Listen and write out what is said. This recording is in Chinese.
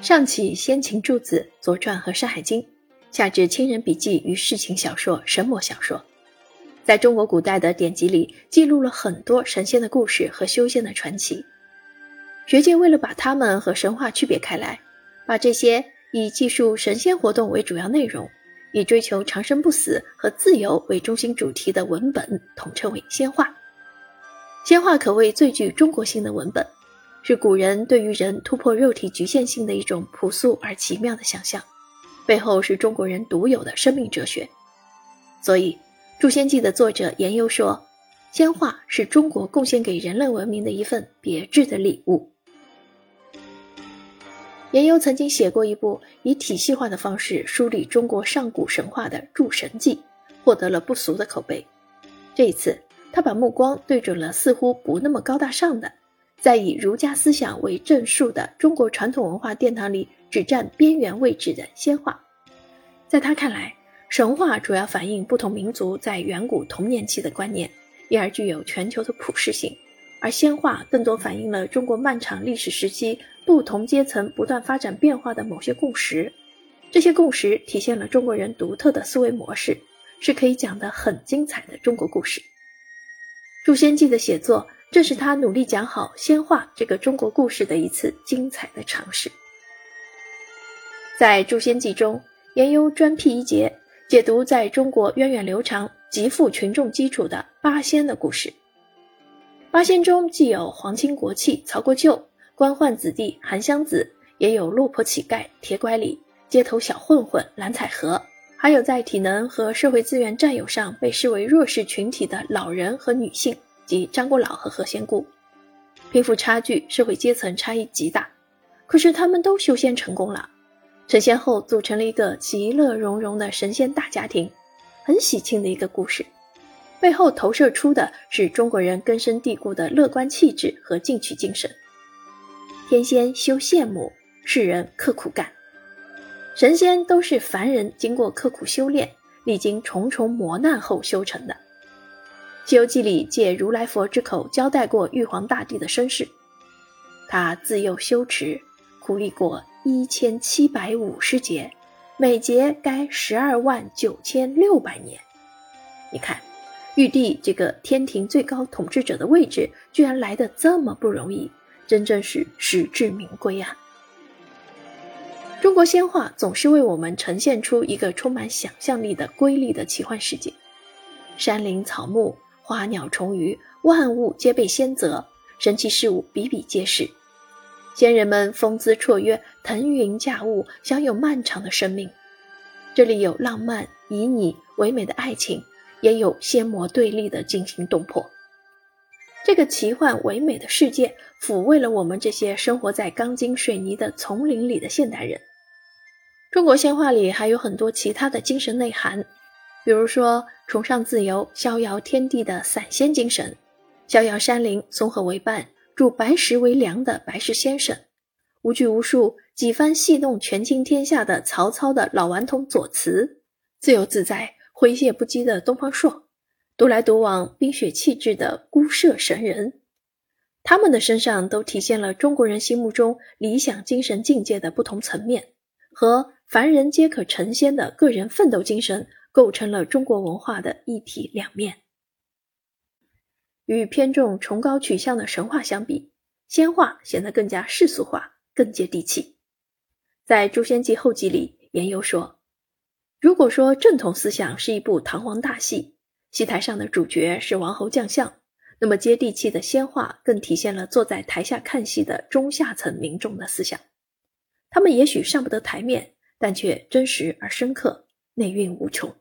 上起先秦诸子、左传和山海经，下至亲人笔记与世情小说、神魔小说，在中国古代的典籍里记录了很多神仙的故事和修仙的传奇。学界为了把他们和神话区别开来，把这些以记述神仙活动为主要内容，以追求长生不死和自由为中心主题的文本统称为仙话。仙话可谓最具中国性的文本。是古人对于人突破肉体局限性的一种朴素而奇妙的想象，背后是中国人独有的生命哲学。所以，《诛仙记》的作者颜幽说：“仙话是中国贡献给人类文明的一份别致的礼物。”颜幽曾经写过一部以体系化的方式梳理中国上古神话的《诸神记》，获得了不俗的口碑。这一次，他把目光对准了似乎不那么高大上的。在以儒家思想为正数的中国传统文化殿堂里只占边缘位置的仙话，在他看来，神话主要反映不同民族在远古童年期的观念，因而具有全球的普适性；而仙话更多反映了中国漫长历史时期不同阶层不断发展变化的某些共识，这些共识体现了中国人独特的思维模式，是可以讲得很精彩的中国故事。《诛仙记》的写作。这是他努力讲好仙话这个中国故事的一次精彩的尝试。在《诛仙记》中，颜幽专辟一节解读在中国源远流长、极富群众基础的八仙的故事。八仙中既有皇亲国戚曹国舅、官宦子弟韩湘子，也有落魄乞丐铁拐李、街头小混混蓝采和，还有在体能和社会资源占有上被视为弱势群体的老人和女性。即张果老和何仙姑，贫富差距、社会阶层差异极大，可是他们都修仙成功了，成仙后组成了一个其乐融融的神仙大家庭，很喜庆的一个故事。背后投射出的是中国人根深蒂固的乐观气质和进取精神。天仙修羡慕，世人刻苦干，神仙都是凡人经过刻苦修炼、历经重重磨难后修成的。《西游记》里借如来佛之口交代过玉皇大帝的身世，他自幼修持，苦历过一千七百五十劫，每劫该十二万九千六百年。你看，玉帝这个天庭最高统治者的位置，居然来得这么不容易，真正是实至名归啊！中国仙话总是为我们呈现出一个充满想象力的瑰丽的奇幻世界，山林草木。花鸟虫鱼，万物皆被仙泽，神奇事物比比皆是。仙人们风姿绰约，腾云驾雾，享有漫长的生命。这里有浪漫、旖旎、唯美的爱情，也有仙魔对立的惊心动魄。这个奇幻唯美的世界，抚慰了我们这些生活在钢筋水泥的丛林里的现代人。中国仙话里还有很多其他的精神内涵。比如说，崇尚自由、逍遥天地的散仙精神；逍遥山林、松鹤为伴、筑白石为梁的白石先生；无拘无束、几番戏弄权倾天下的曹操的老顽童左慈；自由自在、诙谐不羁的东方朔；独来独往、冰雪气质的孤舍神人。他们的身上都体现了中国人心目中理想精神境界的不同层面，和凡人皆可成仙的个人奋斗精神。构成了中国文化的一体两面。与偏重崇高取向的神话相比，仙话显得更加世俗化，更接地气。在《诛仙记》后记里，颜幽说：“如果说正统思想是一部堂皇大戏，戏台上的主角是王侯将相，那么接地气的仙话更体现了坐在台下看戏的中下层民众的思想。他们也许上不得台面，但却真实而深刻，内蕴无穷。”